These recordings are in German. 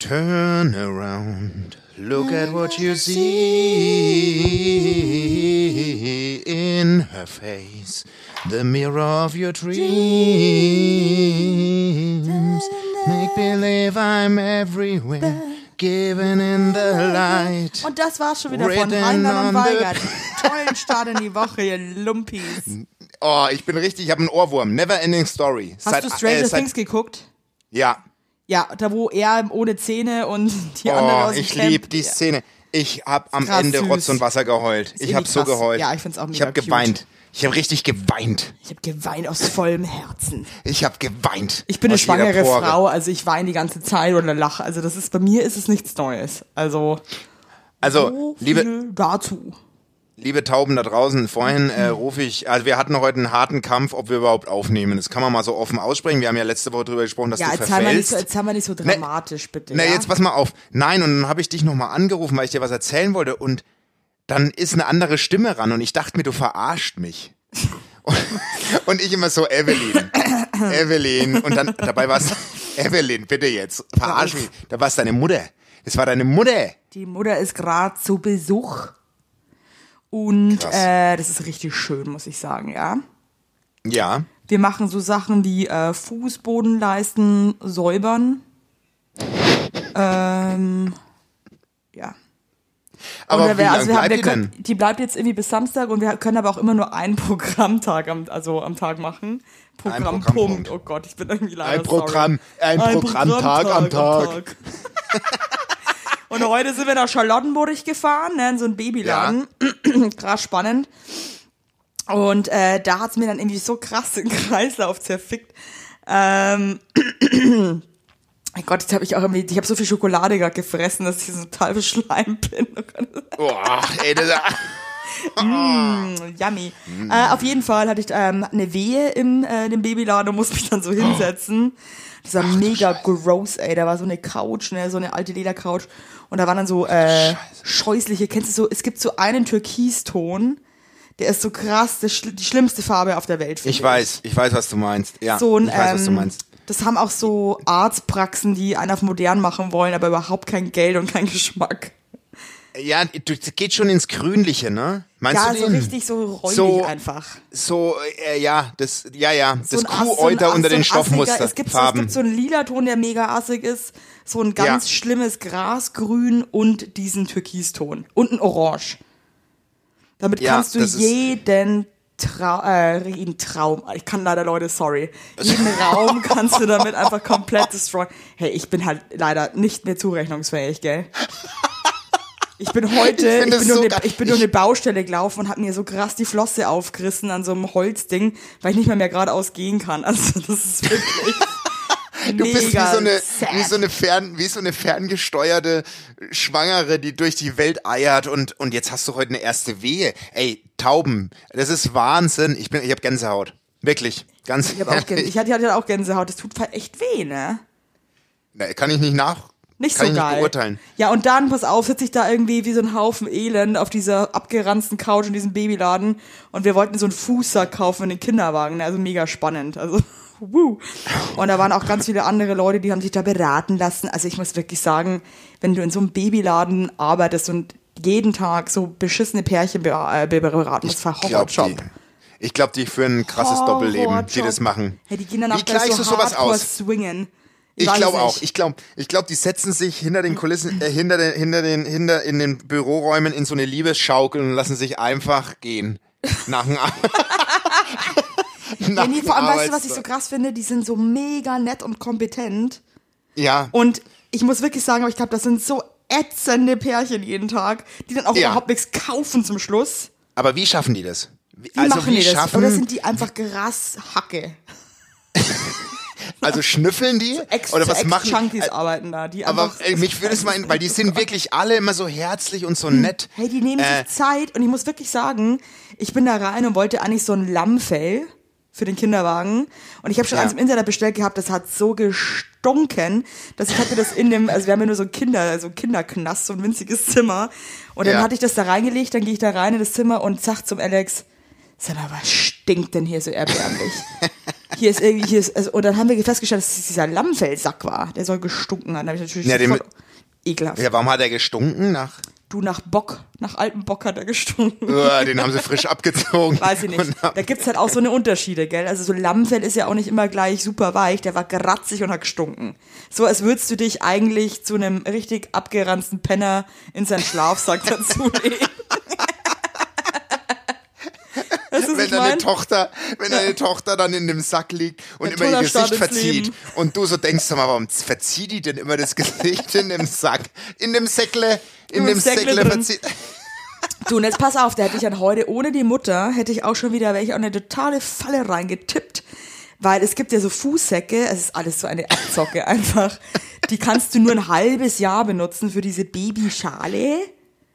Turn around, look at what you see in her face, the mirror of your dreams. Make believe I'm everywhere, given in the light. Und das war schon wieder von Reinhard und Weigert. Tollen Start in die Woche, ihr Lumpis. Oh, ich bin richtig, ich habe einen Ohrwurm. Never ending story. Hast du Stranger äh, seit- Things geguckt? Ja. Ja, da wo er ohne Zähne und die andere Oh, aus dem ich liebe die. Szene. Ich habe am krass Ende süß. Rotz und Wasser geheult. Ist Ich habe irgendwie so geheult. Ja, ich find's auch Ich mega habe cute. geweint. Ich habe richtig geweint. Ich habe geweint aus vollem Herzen. Ich habe geweint. Ich bin eine schwangere. Frau, also ich weine die ganze Zeit oder lache. Also das ist bei mir ist es nichts Neues. Also Also, so liebe, dazu. Liebe Tauben da draußen, vorhin äh, rufe ich, also wir hatten heute einen harten Kampf, ob wir überhaupt aufnehmen. Das kann man mal so offen aussprechen. Wir haben ja letzte Woche drüber gesprochen, dass Ja, du jetzt haben, wir nicht verfällst. so, jetzt haben wir nicht so dramatisch, bitte. Na, ja? jetzt pass mal auf. Nein, und dann habe ich dich nochmal angerufen, weil ich dir was erzählen wollte und dann ist eine andere Stimme ran und ich dachte mir, du verarscht mich. Und, und ich immer so, Evelyn, Evelyn. Und dann, dabei war es, Evelyn, bitte jetzt, verarsch mich. Da war es deine Mutter. Das war deine Mutter. Die Mutter ist gerade zu Besuch. Und äh, das ist richtig schön, muss ich sagen, ja. Ja. Wir machen so Sachen wie äh, Fußbodenleisten säubern. Ähm, ja. Aber wie wir- lange also wir haben- bleibt wir die können? Die bleibt jetzt irgendwie bis Samstag und wir können aber auch immer nur einen Programmtag am, also am Tag machen. Programmpunkt. Programmpunkt. Oh Gott, ich bin irgendwie leider Ein Programm, sorry. ein Programmtag am Tag. und heute sind wir nach Charlottenburg gefahren, ne, in so einen Babyladen. krass spannend. Und äh, da hat's mir dann irgendwie so krass den Kreislauf zerfickt. Ähm, mein Gott, jetzt habe ich auch irgendwie, ich habe so viel Schokolade gerade gefressen, dass ich so total beschleimt bin. Oh. Boah, ey, das, Yummy. Äh, auf jeden Fall hatte ich ähm, eine Wehe im äh, dem Babyladen und musste mich dann so hinsetzen. Das war mega gross, ey. Da war so eine Couch, ne, so eine alte Ledercouch. Und da waren dann so äh, scheußliche, kennst du so, es gibt so einen Türkiston, der ist so krass, das, schl- die schlimmste Farbe auf der Welt. finde ich weiß, ich weiß, was du meinst. Ja, so ein, ich weiß, was du ähm, meinst. Das haben auch so Arztpraxen, die einen auf modern machen wollen, aber überhaupt kein Geld und kein Geschmack. Ja, du, das geht schon ins Grünliche, ne? Meinst Ja, du so den? richtig so räumlich So- einfach. So, äh, ja, das, ja, ja, das So Kuhäuter unter so ein den Stoffmuster, Es gibt, so, es Farben. gibt so einen lila Ton, der mega assig ist, so ein ganz Ja. schlimmes Grasgrün und diesen Türkiston und ein Orange. Damit Ja, kannst du jeden Trau äh, jeden Traum, ich kann leider Leute, sorry, jeden Raum kannst du damit einfach komplett destroyen. Hey, ich bin halt leider nicht mehr zurechnungsfähig, gell? Ich bin heute, Ich ich, bin, so eine, ich bin nur eine Baustelle gelaufen und habe mir so krass die Flosse aufgerissen an so einem Holzding, weil ich nicht mehr, mehr geradeaus gehen kann. Also das ist wirklich Du bist wie mega so eine, sad. wie so eine fern, wie so eine ferngesteuerte Schwangere, die durch die Welt eiert und, und jetzt hast du heute eine erste Wehe. Ey, Tauben, das ist Wahnsinn. Ich bin, ich habe Gänsehaut. Wirklich. Ganz ich, hab auch Gänse, ich hatte, hatte auch Gänsehaut. Das tut echt weh, ne? Nee, Kann ich nicht nach, Nicht kann so ich geil. nicht beurteilen. Ja, und dann, pass auf, sitze ich da irgendwie wie so ein Haufen Elend auf dieser abgeranzten Couch in diesem Babyladen und wir wollten so einen Fußsack kaufen in den Kinderwagen. ne? Also mega spannend. Also, wuh. Und da waren auch ganz viele andere Leute, die haben sich da beraten lassen. Also ich muss wirklich sagen, wenn du in so einem Babyladen arbeitest und jeden Tag so beschissene Pärchen be äh, be- beraten, das war glaub, die, Horrorjob. ich glaube, die führen ein krasses Doppelleben, die das machen. Hey, die gehen danach Wie gleich so du sowas aus? swingen. Ich glaube auch. Ich glaube, ich glaube, die setzen sich hinter den Kulissen, äh, hinter den, hinter den, hinter in den Büroräumen in so eine Liebesschaukel und lassen sich einfach gehen. Nach dem, Nach Ja, nee, vor allem, weißt du, was ich so krass finde? Die sind so mega nett und kompetent. Ja, Und ich muss wirklich sagen, aber ich glaube, das sind so ätzende Pärchen jeden Tag, die dann auch Ja. überhaupt nichts kaufen zum Schluss. aber wie schaffen die das? Wie, Wie machen die das? Oder sind die einfach Grashacke? also schnüffeln die? Ex oder so was machen Ex-Junkies äh, arbeiten da. Die Aber äh, mich würde es mal, weil die sind wirklich alle immer so herzlich und so nett. Hey, die nehmen Äh, sich Zeit und ich muss wirklich sagen, ich bin da rein und wollte eigentlich so ein Lammfell für den Kinderwagen und ich habe schon Ja. eins im Internet bestellt gehabt, das hat so gestunken, dass ich hatte das in dem, also wir haben ja nur so ein Kinder, so ein Kinderknast, so ein winziges Zimmer und dann Ja. hatte ich das da reingelegt, dann gehe ich da rein in das Zimmer und sag zum Alex, sag mal, was stinkt denn hier so erbärmlich? hier ist irgendwie, hier ist, also, und dann haben wir festgestellt, dass es dieser Lammfellsack war. Der soll gestunken haben. Da hab ich natürlich Ja, sofort, ekelhaft. Ja, warum hat er gestunken? Nach, Du, nach Bock, nach altem Bock hat er gestunken. Uah, den haben sie frisch abgezogen. Weiß ich nicht. Da gibt's halt auch so eine Unterschiede, gell? Also so Lammfell ist ja auch nicht immer gleich super weich, der war geratzig und hat gestunken. So als würdest du dich eigentlich zu einem richtig abgeranzten Penner in seinen Schlafsack dazulegen. Weißt du, was wenn deine mein? Tochter, wenn deine Tochter dann in dem Sack liegt und Ein immer ihr Gesicht Start verzieht und du so denkst, sag mal, warum verzieht die denn immer das Gesicht in dem Sack? In dem Säckle, in Im dem Säckle Säckle verzieht. Du, und jetzt pass auf, da hätte ich dann heute ohne die Mutter, hätte ich auch schon wieder, wäre ich auch in eine totale Falle reingetippt. Weil es gibt ja so Fußsäcke, es ist alles so eine Abzocke einfach. Die kannst du nur ein halbes Jahr benutzen für diese Babyschale.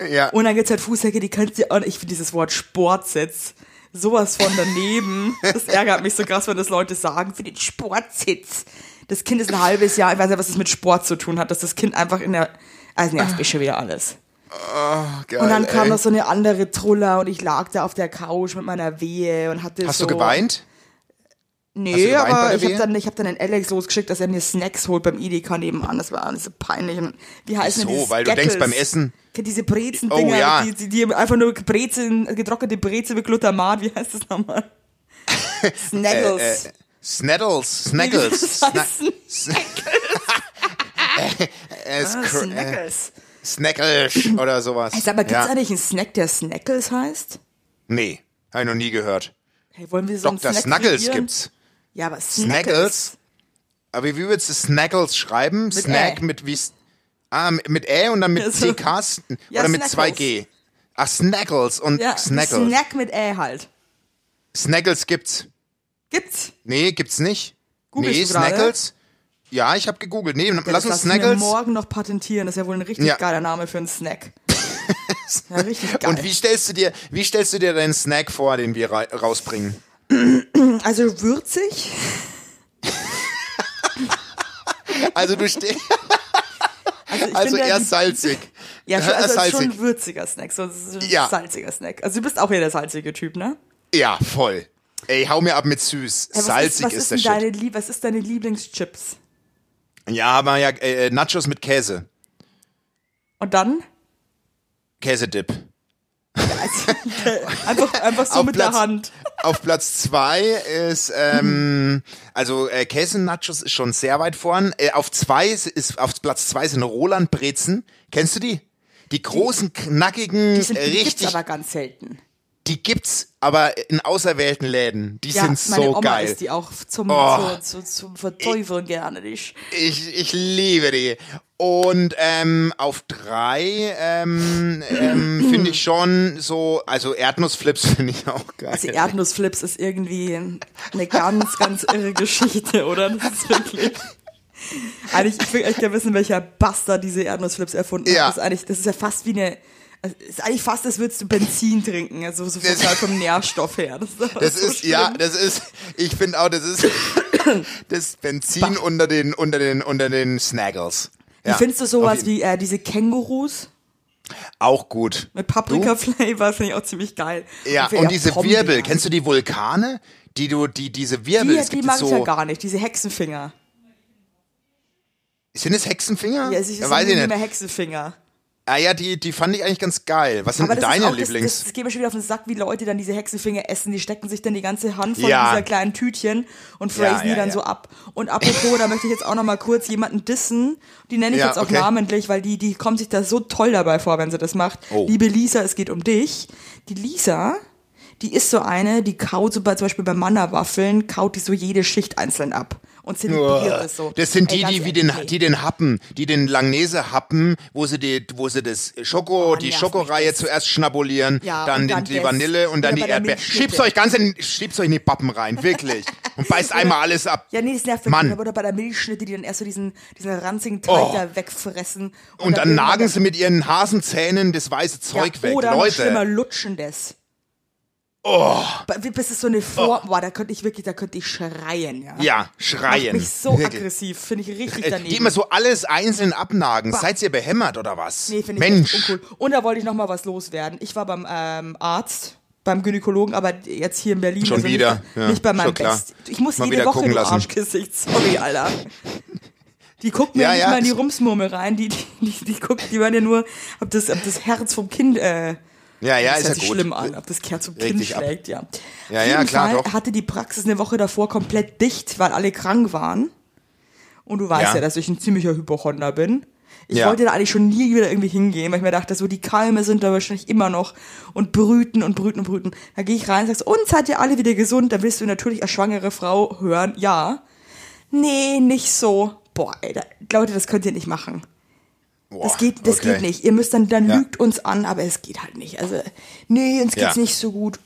Ja. Und dann gibt's halt Fußsäcke, die kannst du, und ich finde dieses Wort Sportsitz sowas von daneben. Das ärgert mich so krass, wenn das Leute sagen, für den Sportsitz. Das Kind ist ein halbes Jahr, ich weiß nicht, was das mit Sport zu tun hat, dass das Kind einfach in der, also nervt mich schon wieder alles. Geil, Und dann kam ey. noch so eine andere Truller und ich lag da auf der Couch mit meiner Wehe und hatte Hast so. du geweint? Nee, aber ich habe dann, ich hab dann den Alex losgeschickt, dass er mir Snacks holt beim Edeka nebenan. Das war alles so peinlich. Und wie heißt denn Wieso? dieses Weil du denkst beim Essen- Diese Brezen-Dinger, Oh, ja. die, die, die einfach nur Brezeln, getrocknete Brezel mit Glutamat, wie heißt das nochmal? Snaggles. Äh, Snaddles, Snaggles. das Sna heißen? äh, Ah, Scr- äh, Snaggles. Snackles oder sowas. Ey, sag mal, gibt's ja. eigentlich einen Snack, der Snackles heißt? Nee, habe ich noch nie gehört. Hey, wollen wir so Dr. Snack Snuggles kreieren? gibt's. Ja, aber Snaggles? Snackles. Aber wie würdest du Snaggles schreiben? Snack Ä. mit wie Ah, mit- mit Ä und dann mit Ja, so. CKs Ja, oder mit Snackles. 2G. Ach, Snaggles und Ja, Snaggles. Snack mit Ä halt. Snaggles gibt's. Gibt's? Nee, gibt's nicht. Googlest nee? Snaggles. Ja, ich habe gegoogelt. Nee, Ja, lass uns Snaggles. morgen noch patentieren. Das ist ja wohl ein richtig Ja. geiler Name für einen Snack. ja, richtig geil. Und wie stellst du dir, wie stellst du dir deinen Snack vor, den wir ra rausbringen? Also würzig. Also du stehst, Also, also eher salzig. ja, schon, Eher also es ist schon salzig. ein würziger Snack. So, ein Ja. salziger Snack. Also du bist auch eher der salzige Typ, ne? Ja, voll. Ey, hau mir ab mit süß. Ja, Salzig ist, ist, ist, der Shit. was ist deine Lieblingschips? Ja, aber ja, äh, Nachos mit Käse. Und dann? Käsedip. Einfach, einfach so Auf mit Platz- der Hand. Auf Platz zwei ist, ähm, also äh, Käse-Nachos ist schon sehr weit vorn. Äh, auf zwei ist, ist auf Platz zwei sind Roland Brezen. Kennst du die? Die großen, knackigen, Die, sind, die gibt's richtig, aber ganz selten. Die gibt's aber in auserwählten Läden. Die Ja, sind meine so Oma geil. isst die auch zum, Oh. zu, zu, zum Verteufeln gerne nicht. Ich, ich liebe die. Und ähm, auf drei ähm, ähm, finde ich schon so, also Erdnussflips finde ich auch geil. Also Erdnussflips ist irgendwie eine ganz, ganz irre Geschichte, oder? Das ist wirklich. Eigentlich, ich will echt gerne wissen, welcher Bastard diese Erdnussflips erfunden Ja. hat. Das ist, eigentlich, das ist ja fast wie eine. Es ist eigentlich fast, als würdest du Benzin trinken, also so Das- vom Nährstoff her. Das ist, Das so ist, ja, das ist, ich finde auch, das ist das Benzin unter den, unter den, unter den Snaggles. Wie Ja, findest du sowas wie äh, diese Kängurus Auch gut. mit Paprika-Flavor? Finde ich auch ziemlich geil. Ja, für- und diese Pombeeren. Wirbel, kennst du die Vulkane? Die du, die, diese Wirbel, Die, die mag jetzt ich ja so, gar nicht, diese Hexenfinger. sind es Hexenfinger? Ja, es ist Ja, Weiß ich nicht. mehr Hexenfinger. Ah ja, die, die fand ich eigentlich ganz geil. Was sind denn deine auch, Lieblings? Das, das, das geht mir schon wieder auf den Sack, wie Leute dann diese Hexenfinger essen. Die stecken sich dann die ganze Hand voll Ja. dieser kleinen Tütchen und Ja, phrasen die ja, dann ja. so ab. Und apropos, da möchte ich jetzt auch noch mal kurz jemanden dissen. Die nenne ich Ja, jetzt auch okay. namentlich, weil die, die kommt sich da so toll dabei vor, wenn sie das macht. Oh. Liebe Lisa, es geht um dich. Die Lisa, die ist so eine, die kaut so bei, zum Beispiel bei Manna-Waffeln, kaut die so jede Schicht einzeln ab. Und zelebriert es so. Das sind Ey, die, ganz die wie den, ey. die den Happen, die den Langnese happen, wo sie die, wo sie das Schoko, Oh, die Schokoreihe mich zuerst schnabulieren, Ja, dann, und dann die das. Vanille und dann die Erdbeere. Schiebt's euch ganz in, schiebt's euch in die Pappen rein, wirklich. Und beißt einmal alles ab. Ja, nee, das nervt Mann. wirklich. Oder bei der Milchschnitte, die dann erst so diesen, diesen ranzigen Teig Oh. da wegfressen. Und dann irgendwann nagen sie mit ihren Hasenzähnen das weiße Zeug ja, weg. Oder noch schlimmer, Leute. lutschen das. Oh. Bis es so eine Form, boah, da könnte ich wirklich, da könnte ich schreien, ja. Ja, Macht schreien. mich so aggressiv, finde ich richtig Äh, daneben. Die immer so alles einzeln abnagen. Seid ihr behämmert oder was? nee, finde ich Mensch. uncool. Und da wollte ich noch mal was loswerden. Ich war beim ähm, Arzt beim Gynäkologen, aber jetzt hier in Berlin. Schon also wieder, Nicht, ja, nicht bei meinem. Best. Ich muss Mal jede Woche lassen. Arschgesicht. Sorry, Alter. Die gucken mir Ja, nicht ja. mal in die Rumsmurmel rein. Die, die, die, die gucken, die wollen ja nur, ob das, ob das Herz vom Kind, äh, Ja, ja, das ist hört ja sich gut. schlimm an, ob das Herz vom Kind ab. schlägt, ja. Ja, Auf ja, jeden klar, Fall doch. hatte die Praxis eine Woche davor komplett dicht, weil alle krank waren. Und du weißt ja, Ja. dass ich ein ziemlicher Hypochonder bin. Ich Ja. wollte da eigentlich schon nie wieder irgendwie hingehen, weil ich mir dachte, so die Keime sind da wahrscheinlich immer noch und brüten und brüten und brüten. Da gehe ich rein und sagst, und seid ihr alle wieder gesund? Dann willst du natürlich als schwangere Frau hören, ja. Nee, nicht so. Boah, Alter, Leute, das könnt ihr nicht machen. Boah, Das geht, das okay. geht nicht. Ihr müsst dann, dann Ja. lügt uns an, aber es geht halt nicht. Also, nee, uns geht's Ja. nicht so gut.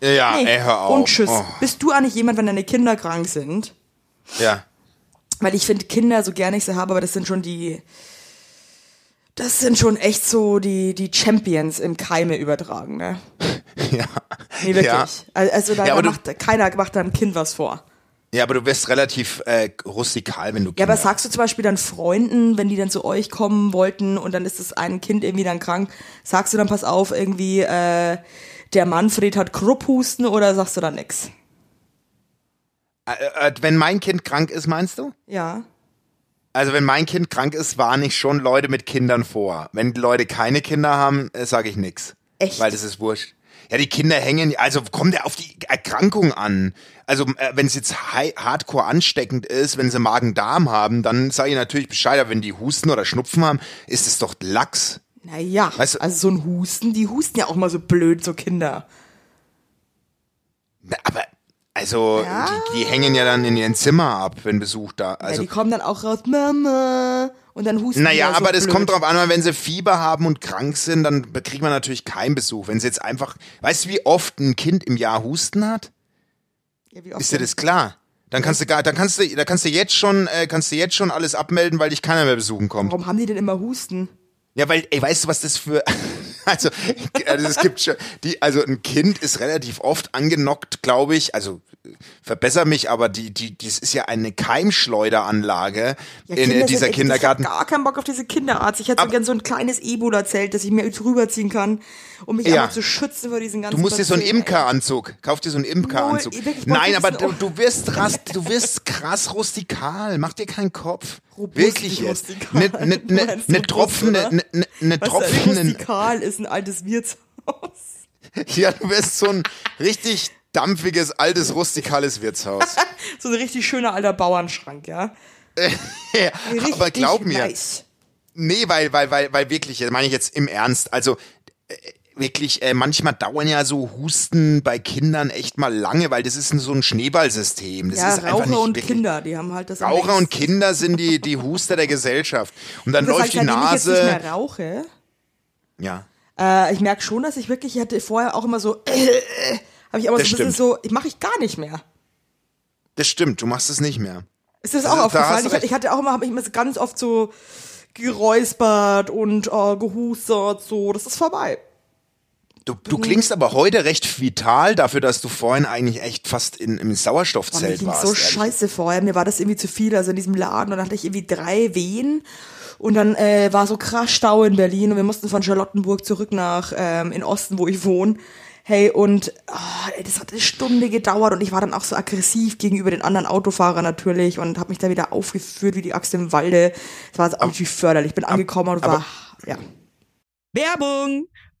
Ja, Nee. ey, hör auf. Und tschüss. Oh, Bist du eigentlich jemand, wenn deine Kinder krank sind? ja. Weil ich finde Kinder, so gerne ich sie habe, aber das sind schon die, das sind schon echt so die, die Champions im Keime übertragen, ne? ja. Nee, wirklich. Ja. Also da, Ja, da macht, keiner macht deinem Kind was vor. Ja, aber du wirst relativ äh, rustikal, wenn du Ja, aber Kinder sagst du zum Beispiel dann Freunden, wenn die dann zu euch kommen wollten und dann ist das ein Kind irgendwie dann krank, sagst du dann, pass auf, irgendwie, äh, der Manfred hat Krupphusten oder sagst du dann nix? Äh, äh, wenn mein Kind krank ist, meinst du? Ja. Also wenn mein Kind krank ist, warne ich schon Leute mit Kindern vor. Wenn Leute keine Kinder haben, äh, sage ich nix. Echt? Weil das ist wurscht. Ja, die Kinder hängen, also kommt ja auf die Erkrankung an. Also äh, wenn es jetzt hardcore ansteckend ist, wenn sie Magen-Darm haben, dann sage ich natürlich Bescheid. Aber wenn die Husten oder Schnupfen haben, ist es doch Lachs. Naja, Weißt du- also so ein Husten, die husten ja auch mal so blöd, so Kinder. Na, Aber also Ja. die, die hängen ja dann in ihren Zimmer ab, wenn Besuch da. ja, Also die kommen dann auch raus, Mama, und dann husten Naja, ja so aber das blöd. kommt drauf an, weil wenn sie Fieber haben und krank sind, dann kriegt man natürlich keinen Besuch. Wenn sie jetzt einfach, weißt du, wie oft ein Kind im Jahr Husten hat? Ja, wie oft Ist dir das klar? Dann kannst du gar, dann kannst du, da kannst du jetzt schon, äh, kannst du jetzt schon alles abmelden, weil dich keiner mehr besuchen kommt. Warum haben die denn immer Husten? Ja, weil, ey, weißt du, was das für, also, also es gibt schon, die, also ein Kind ist relativ oft angenockt, glaube ich, also verbessere mich, aber die, die, das ist ja eine Keimschleuderanlage Ja, in Kinder äh, sind dieser echt- Kindergarten. Ich hab gar keinen Bock auf diese Kinderarzt. Ich hätte so Aber- gern so ein kleines Ebola-Zelt, das ich mir drüber ziehen kann, um mich Ja. zu schützen vor diesen ganzen Du musst dir so einen. Imkeranzug, kauf dir so einen Imkeranzug. Null, Nein, aber du, du wirst krass, du wirst krass rustikal. Mach dir keinen Kopf. Robust, Wirklich jetzt. rustikal. Ne, ne, ne, ne Tropfen, ne, ne, ne Tropfen, rustikal ist ein altes Wirtshaus. ja, du wirst so ein richtig dampfiges, altes, rustikales Wirtshaus. So ein richtig schöner alter Bauernschrank, ja. Ja, aber Richtig glaub mir, Nice. Nee, weil, weil, weil, weil wirklich, das meine ich jetzt im Ernst. Also äh, wirklich, äh, manchmal dauern ja so Husten bei Kindern echt mal lange, weil das ist so ein Schneeballsystem. Das Ja, ist Raucher nicht und wirklich, Kinder, die haben halt das Raucher und. Kinder sind die, die Huster der Gesellschaft. Und dann Das läuft heißt, die seitdem ich jetzt nicht Nase. mehr rauche, Ja. äh, ich merke schon, dass ich wirklich, ich hatte vorher auch immer so, äh, habe ich aber so Das ein bisschen stimmt. so, ich mache ich gar nicht mehr. Das stimmt, du machst es nicht mehr. Ist das Also, auch da aufgefallen? Ich, ich hatte auch immer, habe ich immer so ganz oft so geräuspert und äh, gehustert, so, das ist vorbei. Du, du klingst aber heute recht vital dafür, dass du vorhin eigentlich echt fast in, im mir Sauerstoffzelt ging warst. so ehrlich. scheiße vorher. Mir war das irgendwie zu viel. Also in diesem Laden, und dann hatte ich irgendwie drei Wehen. Und dann äh, war so krass Stau in Berlin und wir mussten von Charlottenburg zurück nach ähm, in Osten, wo ich wohne. Hey, und ey, das hat eine Stunde gedauert und ich war dann auch so aggressiv gegenüber den anderen Autofahrern natürlich und habe mich da wieder aufgeführt wie die Axt im Walde. Das war also auch nicht förderlich. Ich bin angekommen und war, ja. Werbung!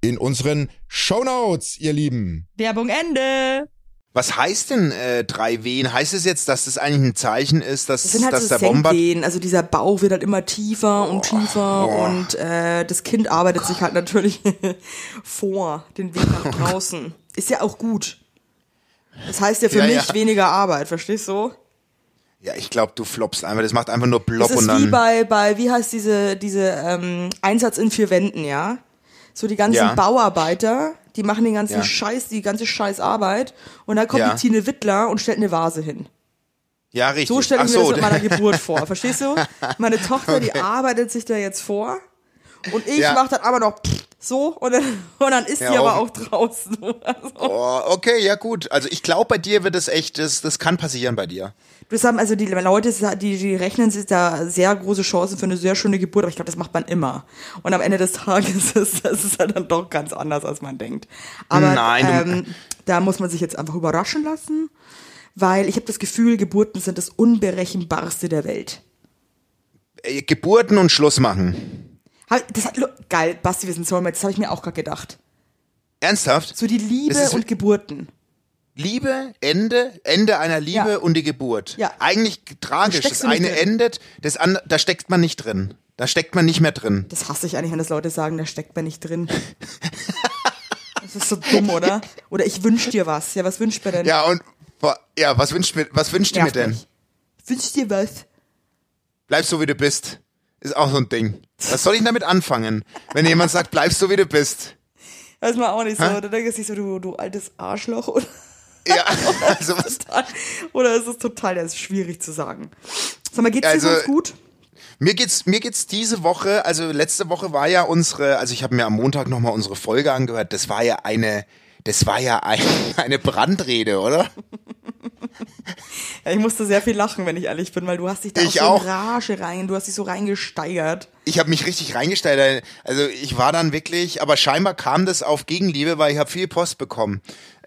in unseren Shownotes, ihr Lieben. Werbung Ende. Was heißt denn äh, 3W? Heißt es jetzt, dass das eigentlich ein Zeichen ist, dass, Das sind halt dass so der. Senkwehen. Also dieser Bauch wird halt immer tiefer und tiefer und äh, das Kind arbeitet sich halt natürlich vor, den Weg nach draußen. Ist ja auch gut. Das heißt ja für Ja, mich ja. weniger Arbeit, verstehst du? Ja, ich glaube, du floppst einfach. Das macht einfach nur Das Blob ist und wie dann... bei, bei, wie heißt diese, diese ähm, Einsatz in vier Wänden, ja? So die ganzen Ja. Bauarbeiter, die machen den ganzen Ja. Scheiß, die ganze Scheißarbeit und dann kommt Ja. die Tine Wittler und stellt eine Vase hin. ja, richtig. So stelle ich Ach mir so, das mit meiner Geburt vor. Verstehst du? Meine Tochter, die arbeitet sich da jetzt vor. Und ich Ja. mache dann aber noch so und dann, und dann ist Ja, die aber auch- auch draußen. Also, Oh, okay, ja gut. Also ich glaube, bei dir wird es echt, das, das kann passieren bei dir. das haben also die Leute, die, die rechnen sich da sehr große Chancen für eine sehr schöne Geburt, aber ich glaube, das macht man immer. Und am Ende des Tages ist das ist halt dann doch ganz anders, als man denkt. Aber Nein, du- ähm, da muss man sich jetzt einfach überraschen lassen, weil ich habe das Gefühl, Geburten sind das unberechenbarste der Welt. Äh, Geburten und Schluss machen. Das hat, geil, Basti, wir sind Soulmates, das habe ich mir auch gerade gedacht. Ernsthaft? So die Liebe und Geburten. Liebe, Ende, Ende einer Liebe Ja. und die Geburt. Ja. Eigentlich tragisch. Das eine drin. endet, das andere, da steckt man nicht drin. Da steckt man nicht mehr drin. Das hasse ich eigentlich, wenn das Leute sagen, da steckt man nicht drin. Das ist so dumm, oder? Oder ich wünsch dir was. Ja, was wünscht mir denn? Ja, und ja, was wünscht mir, was wünscht ihr mir denn? mich. Wünsch dir was. Bleib so wie du bist. Ist auch so ein Ding. Was soll ich damit anfangen? Wenn jemand sagt, bleib so wie du bist. Das ist mal auch nicht so. Da denke ich so, du, du altes Arschloch. Oder, Ja, also was, total, oder ist es total, das ist schwierig zu sagen. Sag mal, geht's Also, dir sonst gut? Mir geht's, mir geht's diese Woche, also letzte Woche war ja unsere, also ich habe mir am Montag nochmal unsere Folge angehört, das war ja eine, das war ja ein, eine Brandrede, oder? Ja, ich musste sehr viel lachen, wenn ich ehrlich bin, weil du hast dich da Ich auch so in Rage rein, du hast dich so reingesteigert. Ich habe mich richtig reingestellt. Also ich war dann wirklich, aber scheinbar kam das auf Gegenliebe, weil ich habe viel Post bekommen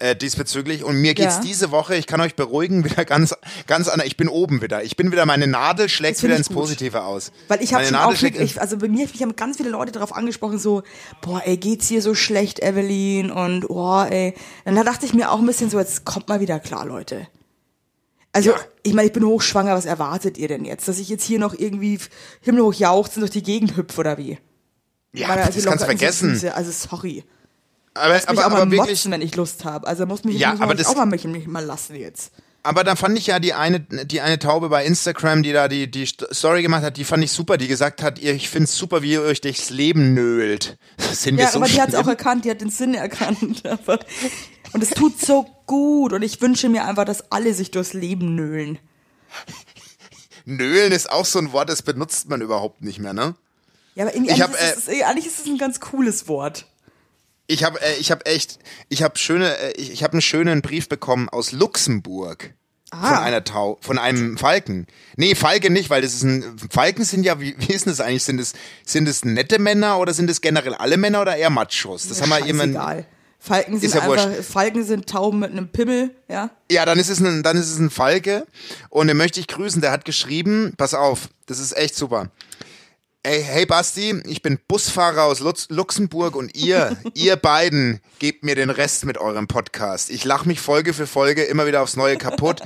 äh, diesbezüglich. Und mir geht's Ja. diese Woche, ich kann euch beruhigen, wieder ganz, ganz anders. Ich bin oben wieder. Ich bin wieder, meine Nadel schlägt wieder ich ins gut. Positive aus. Weil ich habe schon Nadel auch schlägt wirklich, also bei mir mich haben ganz viele Leute darauf angesprochen, so, boah, ey, geht's dir so schlecht, Evelyn? Und boah, ey. Dann dachte ich mir auch ein bisschen so, jetzt kommt mal wieder klar, Leute. Also, Ja. ich meine, ich bin hochschwanger, was erwartet ihr denn jetzt? Dass ich jetzt hier noch irgendwie himmelhoch jauchzend durch die Gegend hüpfe oder wie? ja, Meine, also das kannst so vergessen. Füße, Also, sorry. Aber, Mich aber, auch mal aber wirklich, motzen, wenn ich Lust habe. Also muss mich, Ja, muss aber mich das- auch mal mich, mich mal lassen jetzt. aber da fand ich ja die eine, die eine Taube bei Instagram, die da die, die Story gemacht hat, die fand ich super, die gesagt hat, ihr, ich find's super, wie ihr euch durchs Leben nölt. Sind wir Ja, so aber die hat es auch schlimm? erkannt, die hat den Sinn erkannt. Aber, und es tut so gut und ich wünsche mir einfach, dass alle sich durchs Leben nölen. Nölen ist auch so ein Wort, das benutzt man überhaupt nicht mehr, ne? Ja, aber irgendwie, hab, ist es, eigentlich ist es ein ganz cooles Wort. Ich habe äh, ich hab echt, ich habe schöne, äh, ich, ich habe einen schönen Brief bekommen aus Luxemburg. Ah. Von einer Tau, von einem Falken. Nee, Falke nicht, weil das ist ein, Falken sind ja, wie, wie ist denn das eigentlich? Sind es, sind es nette Männer oder sind es generell alle Männer oder eher Machos? Das haben wir jemand. Falken sind ja einfach, wurscht. Falken sind Tauben mit einem Pimmel, ja. Ja, dann ist es ein, dann ist es ein Falke und den möchte ich grüßen. Der hat geschrieben, pass auf, das ist echt super. Ey, hey Basti, ich bin Busfahrer aus Lutz, Luxemburg und ihr, ihr beiden gebt mir den Rest mit eurem Podcast. Ich lach mich Folge für Folge immer wieder aufs Neue kaputt.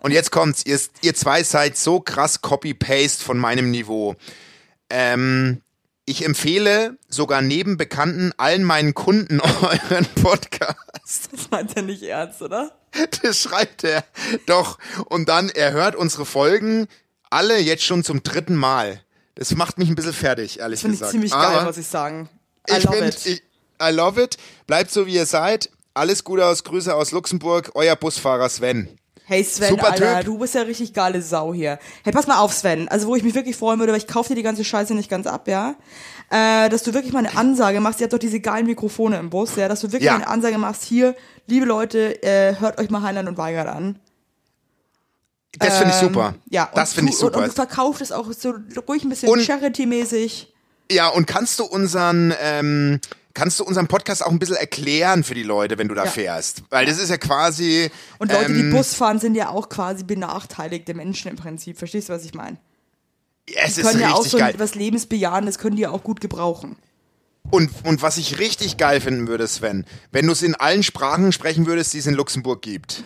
Und jetzt kommt's, ihr, ihr zwei seid so krass Copy-Paste von meinem Niveau. Ähm, ich empfehle sogar neben Bekannten allen meinen Kunden euren Podcast. Das meint er nicht ernst, oder? Das schreibt er. Doch. Und dann, er hört unsere Folgen alle jetzt schon zum dritten Mal. Das macht mich ein bisschen fertig, ehrlich Finde ich gesagt. ziemlich Aber geil, muss ich sagen. I ich love find, it. Ich, I love it. Bleibt so, wie ihr seid. Alles Gute aus Grüße aus Luxemburg. Euer Busfahrer Sven. Hey Sven, Super Alter, Typ. du bist ja richtig geile Sau hier. Hey, pass mal auf, Sven. Also, wo ich mich wirklich freuen würde, weil ich kaufe dir die ganze Scheiße nicht ganz ab, ja? Äh, dass du wirklich mal eine Ansage machst. Ihr habt doch diese geilen Mikrofone im Bus, ja? Dass du wirklich Ja. mal eine Ansage machst. Hier, liebe Leute, äh, hört euch mal Heinlein und Weigert an. Das finde ich super. Ähm, Ja, das und finde ich super. Und, und du verkaufst es auch so ruhig ein bisschen Charity-mäßig. Ja, und kannst du unseren, ähm, kannst du unseren Podcast auch ein bisschen erklären für die Leute, wenn du da Ja. fährst? Weil das ist ja quasi. Und Leute, die ähm, Bus fahren, sind ja auch quasi benachteiligte Menschen im Prinzip. Verstehst du, was ich meine? Es Die ist können ja auch so geil. etwas Lebensbejahendes, können die ja auch gut gebrauchen. Und, und was ich richtig geil finden würde, Sven, wenn du es in allen Sprachen sprechen würdest, die es in Luxemburg gibt.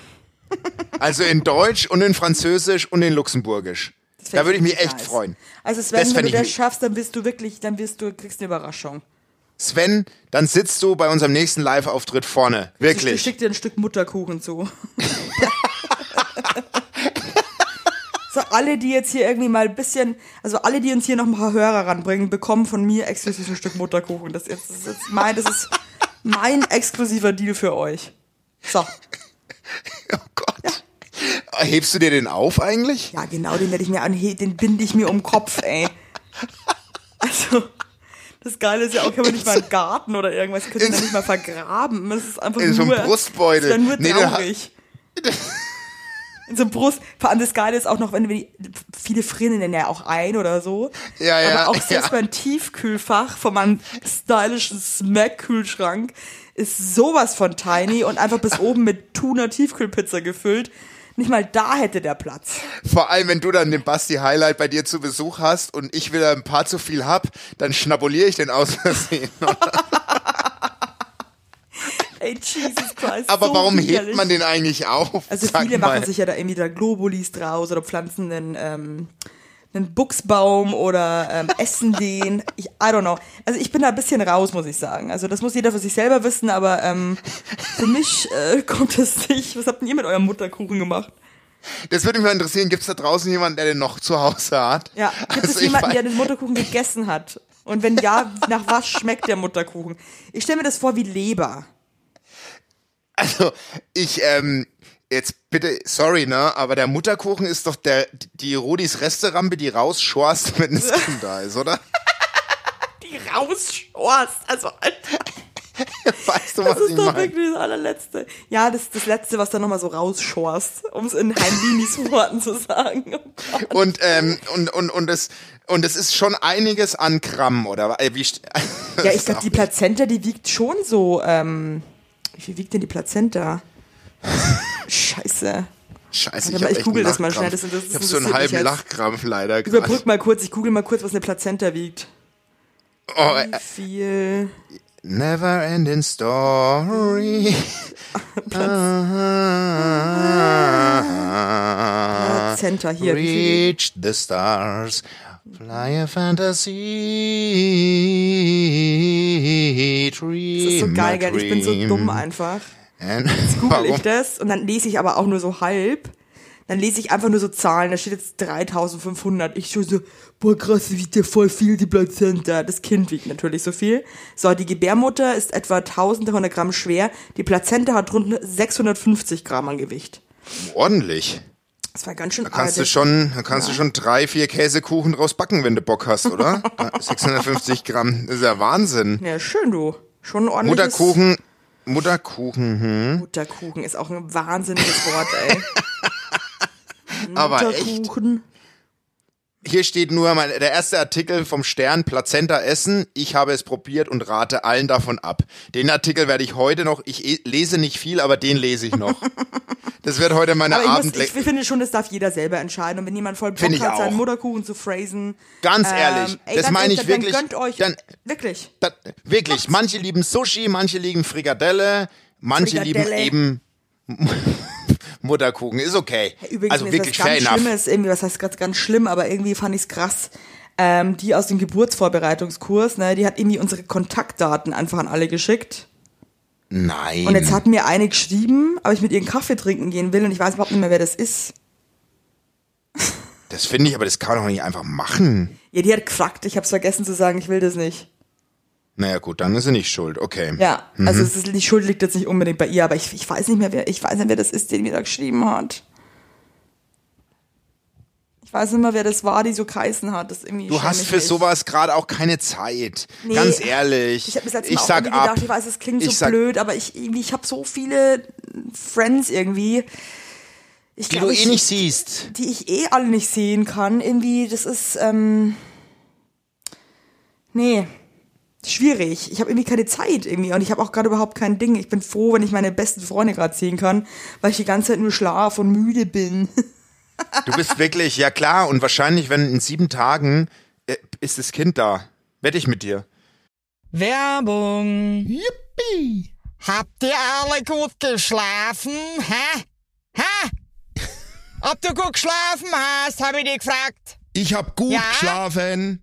Also in Deutsch und in Französisch und in Luxemburgisch. Das Da würde ich mich echt nice. freuen. Also Das Sven, wenn fänd du das schaffst, dann bist du wirklich, dann wirst du, kriegst eine Überraschung. Sven, dann sitzt du bei unserem nächsten Live-Auftritt vorne. Ich Wirklich. schick dir ein Stück Mutterkuchen zu. so, alle, die jetzt hier irgendwie mal ein bisschen, also alle, die uns hier noch ein paar Hörer ranbringen, bekommen von mir exklusiv ein Stück Mutterkuchen. Das, ist- das ist jetzt mein, das ist mein exklusiver Deal für euch. So. Oh Gott. Hebst du dir den auf eigentlich? Ja, genau, den werde ich mir anhe den binde ich mir um den Kopf, ey. Also, das Geile ist ja auch, kann man nicht mal einen Garten oder irgendwas, In- da nicht mal vergraben. Das ist einfach In so einem nur, Brustbeutel. Das ist Nee, nur ha- traurig. In so einem Brust, vor allem das Geile ist auch noch, wenn wir die, viele frieren den ja auch ein oder so. Ja, ja, Aber auch selbst ja. mein Tiefkühlfach von meinem stylischen Smack-Kühlschrank ist sowas von tiny und einfach bis oben mit Tuna Tiefkühlpizza gefüllt. Nicht mal da hätte der Platz. Vor allem, wenn du dann den Basti Highlight bei dir zu Besuch hast und ich wieder ein paar zu viel hab, dann schnabuliere ich den aus Versehen. Ey, Jesus Christ. Aber so warum widerlich. hebt man den eigentlich auf? Also viele machen sich ja da irgendwie da Globulis draus oder pflanzen einen, ähm, einen Buchsbaum oder ähm, essen den. Ich, I don't know. Also ich bin da ein bisschen raus, muss ich sagen. Also das muss jeder für sich selber wissen, aber ähm, für mich äh, kommt es nicht. Was habt ihr mit eurem Mutterkuchen gemacht? Das würde mich mal interessieren, gibt's da draußen jemanden, der den noch zu Hause hat? Ja, gibt Also es jemanden, der den Mutterkuchen gegessen hat? Und wenn ja, nach was schmeckt der Mutterkuchen? Ich stelle mir das vor wie Leber. Also, ich, ähm, jetzt bitte, sorry, ne, aber der Mutterkuchen ist doch der, die Rudis Resterampe, die rausschorst, wenn das Kind da ist, oder? Die rausschorst. Also, Alter. Weißt du, Das was ist ich doch meine? wirklich das allerletzte. Ja, das ist das Letzte, was da nochmal so rausschorst, um es in Heimlinis Worten zu sagen. Oh. Und, ähm, und, und, und es, und es ist schon einiges an Gramm, oder? Äh, Wie, Ja, ich glaube, die Plazenta, die wiegt schon so, ähm, wie viel wiegt denn die Plazenta? Scheiße. Scheiße, Warte ich, ich echt google das mal schnell, das- das ich habe so einen halben. Lachkrampf leider gerade. Überbrück mal kurz, ich google mal kurz, was eine Plazenta wiegt. Oh, Wie äh, viel? never ending story. Plazenta hier. Reach the stars. Fly a fantasy dream. Das ist so geil, a gell? Ich bin so dumm einfach. And Google warum? ich das und dann lese ich aber auch nur so halb. Dann lese ich einfach nur so Zahlen. Da steht jetzt 3500. Ich schon so, boah krass, wiegt ja voll viel die Plazenta. Das Kind wiegt natürlich so viel. So, die Gebärmutter ist etwa 1300 Gramm schwer. Die Plazenta hat rund 650 Gramm an Gewicht. Ordentlich. Das war ganz schön Da kannst du schon, da kannst du schon drei, vier Käsekuchen draus backen, wenn du Bock hast, oder? 650 Gramm. Das ist ja Wahnsinn. Ja, schön, du. Schon ein ordentliches... Mutterkuchen, Mutterkuchen, hm. Mutterkuchen ist auch ein wahnsinniges Wort, ey. Aber echt. Hier steht nur mein, der erste Artikel vom Stern Plazenta essen. Ich habe es probiert und rate allen davon ab. Den Artikel werde ich heute noch, ich eh- lese nicht viel, aber den lese ich noch. Das wird heute meine Aber ich, ich finde schon, das darf jeder selber entscheiden. Und wenn jemand voll Bock hat, seinen auch. Mutterkuchen zu phrasen. Ganz ehrlich, ey, das dann- meine ich dann, wirklich. Dann gönnt euch. Dann, wirklich. da, wirklich, manche lieben Sushi, manche lieben Frikadelle, manche Frikadelle. lieben eben Mutterkuchen. Ist okay. Übrigens also wirklich fair ganz enough. Schlimmes, irgendwie, was heißt ganz, ganz schlimm, aber irgendwie fand ich es krass. Ähm, die aus dem Geburtsvorbereitungskurs, ne, die hat irgendwie unsere Kontaktdaten einfach an alle geschickt. Nein. Und jetzt hat mir eine geschrieben, ob ich mit ihr einen Kaffee trinken gehen will und ich weiß überhaupt nicht mehr, wer das ist. das finde ich, aber das kann man doch nicht einfach machen. Ja, die hat gefragt, ich hab's vergessen zu sagen, ich will das nicht. Naja, gut, dann ist sie nicht schuld. Okay. Ja, Mhm. also es ist, die Schuld liegt jetzt nicht unbedingt bei ihr, aber ich, ich weiß nicht mehr, wer, ich weiß nicht, wer das ist, den mir da geschrieben hat. Ich weiß nicht mehr, wer das war, die so geheißen hat. Das irgendwie Du hast ich für mich. sowas gerade auch keine Zeit. Nee. Ganz ehrlich. Ich habe das letzte ich Mal sag ab. gedacht, ich weiß, es klingt Ich so blöd, aber ich ich habe so viele Friends irgendwie. Ich Die glaub, du ich, eh nicht siehst. die ich eh alle nicht sehen kann. Irgendwie, das ist, ähm, nee, schwierig. Ich habe irgendwie keine Zeit irgendwie und ich habe auch gerade überhaupt kein Ding. Ich bin froh, wenn ich meine besten Freunde gerade sehen kann, weil ich die ganze Zeit nur schlaf und müde bin. Du bist wirklich, ja klar, und wahrscheinlich, wenn in sieben Tagen äh, ist das Kind da. Wette ich mit dir. Werbung. Yippie! Habt ihr alle gut geschlafen? Hä? Hä? Ob du gut geschlafen hast, habe ich dich gefragt. Ich hab gut Ja? geschlafen.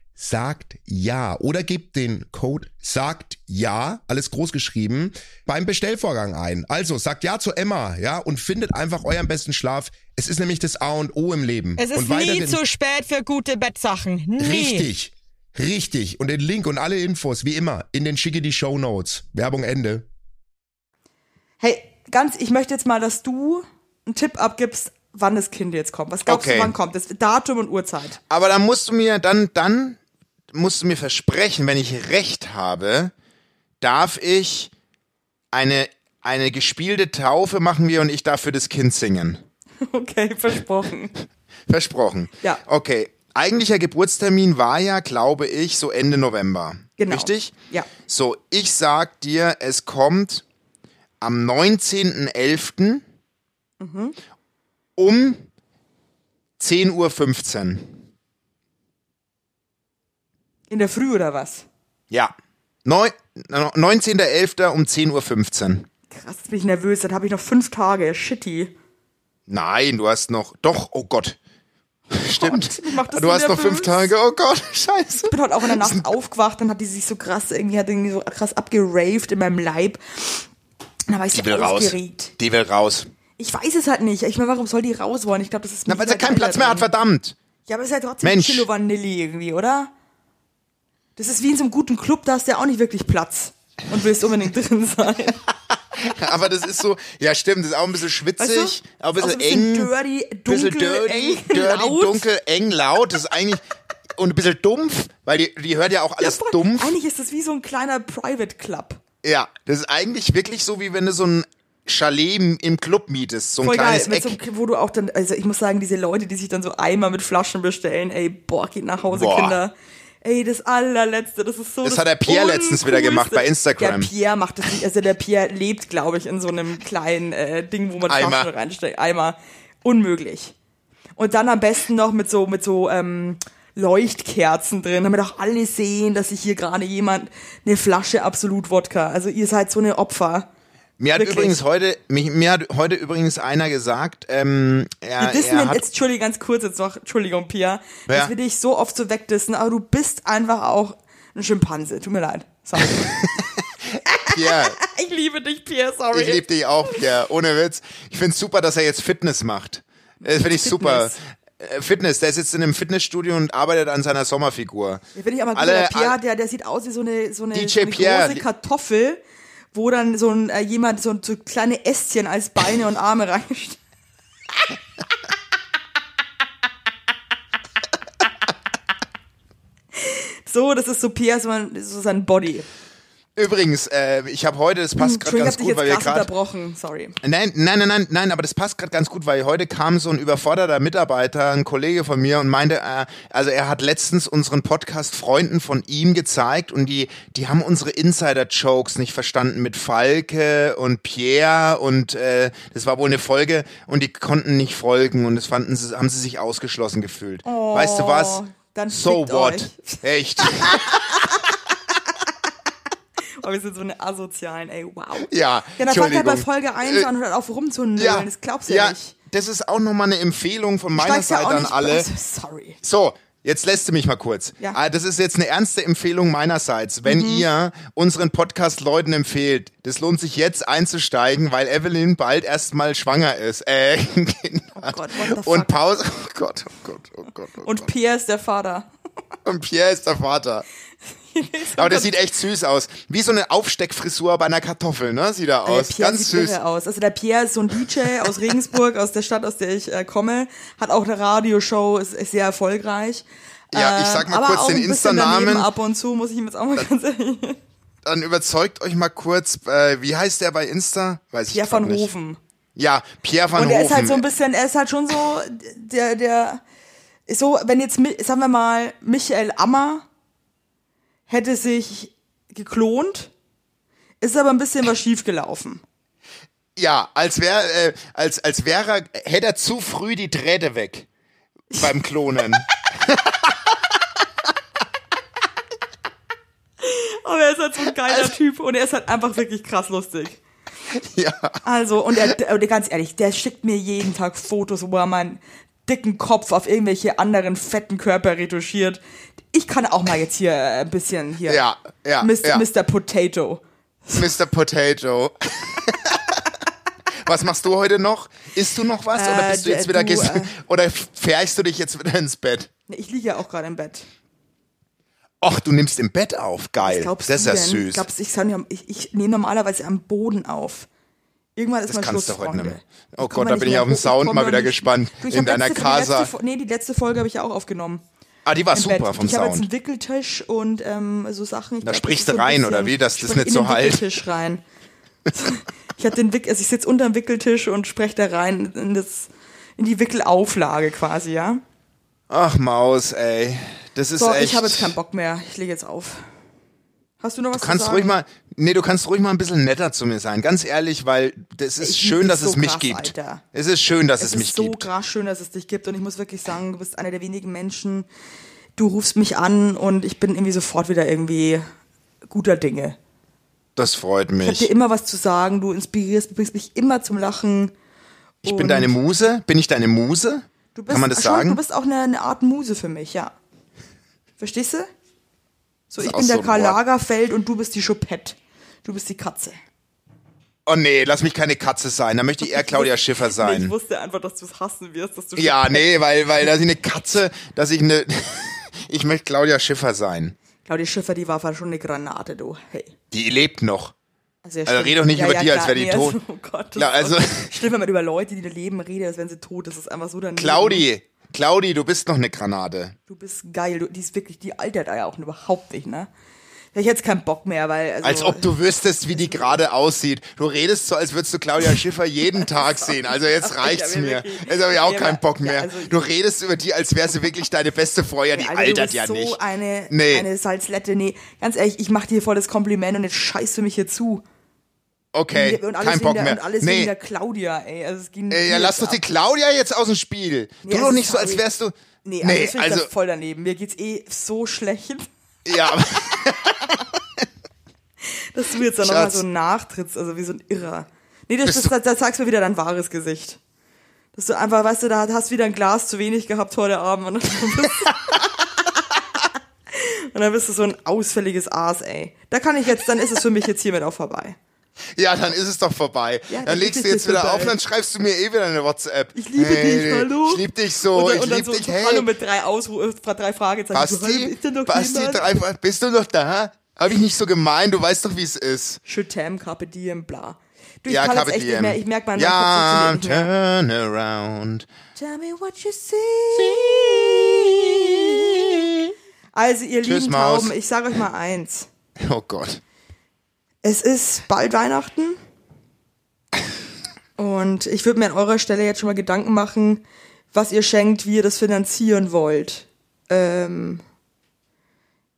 sagt ja oder gebt den Code sagt ja, alles groß geschrieben, beim Bestellvorgang ein. Also sagt ja zu Emma, ja, und findet einfach euren besten Schlaf. Es ist nämlich das A und O im Leben. Es ist und nie zu spät für gute Bettsachen. Nie. Richtig. Richtig. Und den Link und alle Infos, wie immer, in den schicke die Show Notes. Werbung Ende. Hey, ganz, ich möchte jetzt mal, dass du einen Tipp abgibst, wann das Kind jetzt kommt. Was glaubst Okay. du, wann kommt? Das Datum und Uhrzeit. Aber dann musst du mir, dann, dann musst du mir versprechen, wenn ich recht habe, darf ich eine, eine gespielte Taufe machen wir und ich darf für das Kind singen. Okay, versprochen. Versprochen. Ja. Okay. Eigentlicher Geburtstermin war ja, glaube ich, so Ende November. Genau. Richtig? Ja. So, ich sag dir, es kommt am 19.11. Mhm. um 10.15 Uhr. In der Früh oder was? Ja. Neu- 19.11. um 10.15 Uhr. Krass, jetzt bin ich nervös. Dann habe ich noch fünf Tage. Shitty. Nein, du hast noch. Doch, oh Gott. Stimmt. Gott, du hast noch fünf. Tage. Oh Gott, scheiße. Ich bin heute auch in der Nacht aufgewacht, dann hat die sich so krass, irgendwie hat irgendwie so krass abgeraved in meinem Leib. Dann war ich Die so will raus. aufgeregt. Die will raus. Ich weiß es halt nicht. Ich meine, warum soll die raus wollen? Ich glaube, das ist Na, weil sie mega keinen Platz mehr hat, verdammt. Ja, aber es ist ja trotzdem Mensch. ein Kilo Vanille irgendwie, oder? Das ist wie in so einem guten Club, da hast du ja auch nicht wirklich Platz. Und willst unbedingt drin sein. Aber das ist so, ja stimmt, das ist auch ein bisschen schwitzig, Weißt du? auch ein bisschen Auch so ein bisschen eng. dirty, bisschen dunkel, dirty, eng, dirty, laut. dunkel, eng, laut. Das ist eigentlich, und ein bisschen dumpf, weil die, die hört ja auch alles voll. dumpf. Eigentlich ist das wie so ein kleiner Private Club. Ja, das ist eigentlich wirklich so, wie wenn du so ein Chalet im, Club mietest, so ein Voll geil, kleines mit Eck. so einem, wo du auch dann, also ich muss sagen, diese Leute, die sich dann so Eimer mit Flaschen bestellen, ey, boah, geht nach Hause, Boah. Kinder. Ey, das allerletzte, das ist so. Das hat der Pierre letztens wieder gemacht bei Instagram. Der Pierre macht das nicht, also der Pierre lebt, glaube ich, in so einem kleinen äh, Ding, wo man Eimer. Reinsteckt. Eimer. Unmöglich. Und dann am besten noch mit so, mit so, ähm, Leuchtkerzen drin, damit auch alle sehen, dass sich hier gerade jemand eine Flasche Absolut Wodka. Also ihr seid so eine Opfer. Mir hat Wirklich. übrigens heute, mich, mir hat heute übrigens einer gesagt, ähm, er, Wir dissen er hat, jetzt, Entschuldigung, ganz kurz jetzt noch, Entschuldigung, Pia, Ja. dass wir dich so oft so wegdissen, aber du bist einfach auch ein Schimpanse. Tut mir leid. Sorry. Pierre, ich liebe dich, Pia, sorry. ich liebe dich auch, Pierre, ohne Witz. Ich find's super, dass er jetzt Fitness macht. Das finde ich super. Äh, Fitness, der sitzt in einem Fitnessstudio und arbeitet an seiner Sommerfigur. Ja, Finde ich aber gut, Alle- der Pierre, der, der sieht aus wie so eine, so eine, DJ so eine Pierre, große die- Kartoffel, wo dann so ein, äh, jemand so, so kleine Ästchen als Beine und Arme reinsteckt. so, das ist so Piers, so sein Body. Übrigens, äh, ich habe heute, das passt gerade ganz gut, weil wir gerade unterbrochen. Sorry. Nein, nein, nein, nein, nein, aber das passt gerade ganz gut, weil heute kam so ein überforderter Mitarbeiter, ein Kollege von mir und meinte, äh, also er hat letztens unseren Podcast Freunden von ihm gezeigt und die, die haben unsere Insider-Jokes nicht verstanden mit Falke und Pierre und äh, das war wohl eine Folge und die konnten nicht folgen und das fanden sie, haben sie sich ausgeschlossen gefühlt. weißt du was? Oh, so what? euch. Echt? Aber wir sind so eine asozialen, ey, wow. ja. Ja, dann fangt halt bei. Folge 1 Äh, an und hört auf rumzunölen. Das glaubst du ja, nicht. Das ist auch nochmal eine Empfehlung von meiner ja Seite an alle. Also, sorry. So, jetzt lässt du mich mal kurz. Ja. Ah, Das ist jetzt eine ernste Empfehlung meinerseits. Wenn Mhm. ihr unseren Podcast Leuten empfehlt, das lohnt sich jetzt einzusteigen, weil Evelyn bald erstmal schwanger ist. Äh, Oh Gott, und? Pause. Oh Gott, oh Gott, oh Gott. Oh Und. Pierre ist der Vater. Und Pierre ist der Vater. Aber der sieht echt süß aus. Wie so eine Aufsteckfrisur bei einer Kartoffel, ne? Sieht er aus. Pierre Ganz süß. aus. Also der Pierre ist so ein DJ aus Regensburg, aus der Stadt, aus der ich äh, komme. Hat auch eine Radioshow, ist, ist sehr erfolgreich. Ja, ich sag mal aber kurz auch den Insta-Namen. Ab und zu muss ich ihm jetzt auch mal ganz ehrlich. Dann überzeugt euch mal kurz, äh, wie heißt der bei Insta? Weiß ich Pierre van nicht. Hofen. Ja, Pierre van Und Hofen. er ist halt so ein bisschen, er ist halt schon so, der, der, ist so, wenn jetzt, sagen wir mal, Michael Ammer hätte sich geklont, ist aber ein bisschen was schiefgelaufen. Ja, als wäre, äh, als, als wäre, er- hätte er zu früh die Drähte weg beim Klonen. Aber er ist halt so ein geiler Typ und er ist halt einfach wirklich krass lustig. ja. Also, und er, und ganz ehrlich, der schickt mir jeden Tag Fotos, wo er meinen dicken Kopf auf irgendwelche anderen fetten Körper retuschiert. Ich kann auch mal jetzt hier äh, ein bisschen hier. Ja, ja, Mr. ja. Mr. Potato. Mr. Potato. Was machst du heute noch? Isst du noch was oder Äh, bist du jetzt du, wieder ges äh, oder fährst du dich jetzt wieder ins Bett? Nee, Ich liege ja auch gerade im Bett. Och, du nimmst im Bett auf, geil. Das ist du ja süß. Glaubst, ich, ich, ich nehme normalerweise am Boden auf. Irgendwann ist Das mal kannst Schluss, du heute Freunde. Oh Gott, da bin ich auf den Sound mal wieder gespannt. Du, In deiner letzte, letzte Casa. Fo- Nee, die letzte Folge habe ich ja auch aufgenommen. Ah, die war super Bett. vom ich habe jetzt Sound. einen Wickeltisch und ähm, so Sachen. Ich Da glaub, sprichst das ist du so ein rein, oder wie, dass ich das sprich nicht so halt? Wickeltisch rein. ich habe den Wick, also ich sitze unter dem Wickeltisch und spreche da rein in das in die Wickelauflage quasi, ja. Ach Maus, ey. Das ist So, echt. ich habe jetzt keinen Bock mehr. Ich lege jetzt auf. Hast du noch was Du kannst zu sagen? ruhig mal, nee, du kannst ruhig mal ein bisschen netter zu mir sein, ganz ehrlich, weil das ist Ich schön, dass dich es so mich krass, gibt. Alter. Es ist schön, dass es, es mich ist so gibt. krass schön, dass es dich gibt und ich muss wirklich sagen, du bist einer der wenigen Menschen, du rufst mich an und ich bin irgendwie sofort wieder irgendwie guter Dinge. Das freut Ich habe mich. dir immer was zu sagen, du inspirierst, du bringst mich immer zum Lachen. Ich bin deine Muse. Bin ich deine Muse? Du bist Kann man das schon, sagen? Du bist auch eine, eine Art Muse für mich, ja. Verstehst du? So, ist ich bin der so Karl. Lagerfeld und du bist die Choupette. Du bist die Katze. oh nee, lass mich keine Katze sein. Da möchte ich eher Claudia Schiffer Nee, ich sein. wusste einfach, dass du es hassen wirst, dass du Ja, nee, weil, weil, dass ich eine Katze, dass ich eine, ich möchte Claudia Schiffer sein. Claudia Schiffer, die war schon eine Granate, du. Hey. Die lebt noch. Also, ja, Also stimmt. red doch nicht über die, als klar, wär die nee, tot. Also, oh Gott, Klar, also- Schlimm, wenn man über Leute, die da leben, redet, als wären sie tot. Das ist einfach so daneben. Claudi, Claudi, du bist noch eine Granate. Du bist geil. Du, die ist wirklich, die altert ja auch überhaupt nicht, ne? Ich hätte jetzt keinen Bock mehr, weil. Also, Als ob du wüsstest, wie die gerade aussieht. Du redest so, als würdest du Claudia Schiffer jeden Tag sehen. Also jetzt reicht's mir. Jetzt habe ich auch keinen Bock mehr. also- Du redest über die, als wäre sie wirklich deine beste Freundin. Die Alter, altert ja so nicht. Eine, Nee. eine Salzlette. Nee, ganz ehrlich, ich mach dir voll das Kompliment und jetzt scheißt du mich hier zu. Okay, und alles kein wegen Bock der, mehr. Und alles wegen Nee, der Claudia, ey. Also, es ging Ey, ja, lass jetzt doch die ab. Claudia jetzt aus dem Spiel. Nee, du doch also nicht so, als wärst du. Nee, also, nee, also, das voll daneben. Mir geht's eh so schlecht, ja, dass du jetzt dann nochmal so nachtrittst, also wie so ein Irrer. Nee, das, das, das, das sagst du mir wieder dein wahres Gesicht. Dass du einfach, weißt du, da hast wieder ein Glas zu wenig gehabt heute Abend und dann bist, und dann bist du so ein ausfälliges Aas, ey. Da kann ich jetzt, dann ist es für mich jetzt hiermit auch vorbei. Ja, dann ist es doch vorbei. Ja, dann dann legst du jetzt wieder vorbei. auf und dann schreibst du mir eh wieder eine WhatsApp. Ich liebe hey, dich, hallo. Ich liebe dich so, und dann, ich liebe so, dich, so hey. Hallo mit drei Ausru äh, drei Fragezeichen. So, Basti, noch Basti, drei, bist du noch da? Hab ich nicht so gemeint, du weißt doch, wie es ist. Shütem, Carpe Diem, bla. Du, ich Ja, kann jetzt echt nicht mehr, ich merke, mein, ja, turn around. Tell me what you see. Also, ihr Tschüss, lieben Maus. Tauben, ich sage euch mal eins. Oh Gott. Es ist bald Weihnachten. Und ich würde mir an eurer Stelle jetzt schon mal Gedanken machen, was ihr schenkt, wie ihr das finanzieren wollt. Ähm,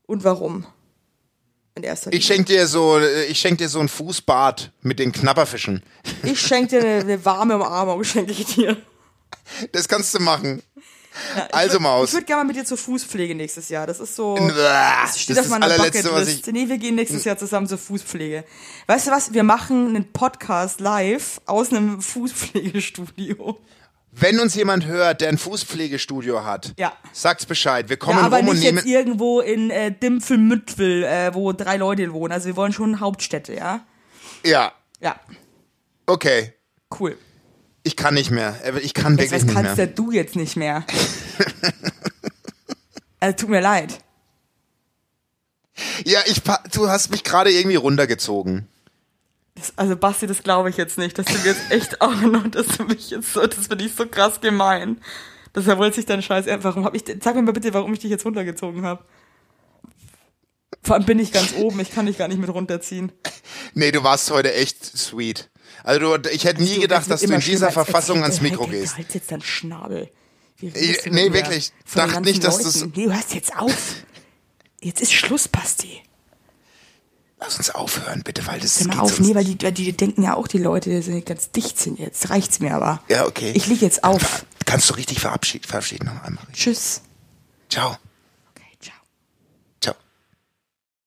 und warum. In erster Linie. Ich schenk dir so, ich schenk dir so ein Fußbad mit den Knapperfischen. Ich schenke dir eine, eine warme Umarmung, schenke ich dir. Das kannst du machen. Also würd- Maus. Ich würde gerne mal mit dir zur Fußpflege nächstes Jahr. Das ist so. Das steht auf das meiner allerletzte, was Bucketlist. ich. Nee, wir gehen nächstes Jahr zusammen zur Fußpflege. Weißt du was? Wir machen einen Podcast live aus einem Fußpflegestudio. Wenn uns jemand hört, der ein Fußpflegestudio hat, Ja. sagt's Bescheid. Wir kommen Ja, aber rum und nicht nehmen. jetzt irgendwo in äh, Dimpfel-Müttwil, äh, wo drei Leute wohnen. Also wir wollen schon Hauptstädte, ja? Ja, Ja, okay. cool. Ich kann nicht mehr. Ich kann Das, wirklich nicht kannst mehr. ja du jetzt nicht mehr. also tut mir leid. Ja, ich, du hast mich gerade irgendwie runtergezogen. Das, also Basti, das glaube ich jetzt nicht, dass du mir jetzt echt auch noch, dass du mich jetzt so, das finde ich so krass gemein. Das wollte sich dein Scheiß, äh, warum hab ich, sag mir mal bitte, warum ich dich jetzt runtergezogen habe. Vor allem bin ich ganz oben, ich kann dich gar nicht mit runterziehen. Nee, du warst heute echt sweet. Also du, ich hätte nie gedacht, dass du in dieser Verfassung ans Mikro gehst. Halt jetzt deinen Schnabel. Ich- nee, wirklich. Von den Dacht ganzen nicht, dass das- Nee, du hörst jetzt auf. Jetzt ist Schluss, Basti. Lass uns aufhören, bitte, weil das Hör mal auf, nee, weil die, die denken ja auch, die Leute die sind ganz dicht sind jetzt. Reicht's mir aber. Ja, okay. Ich leg jetzt auf. Kannst du richtig verabschieden, verabschieden noch einmal. Tschüss. Ciao.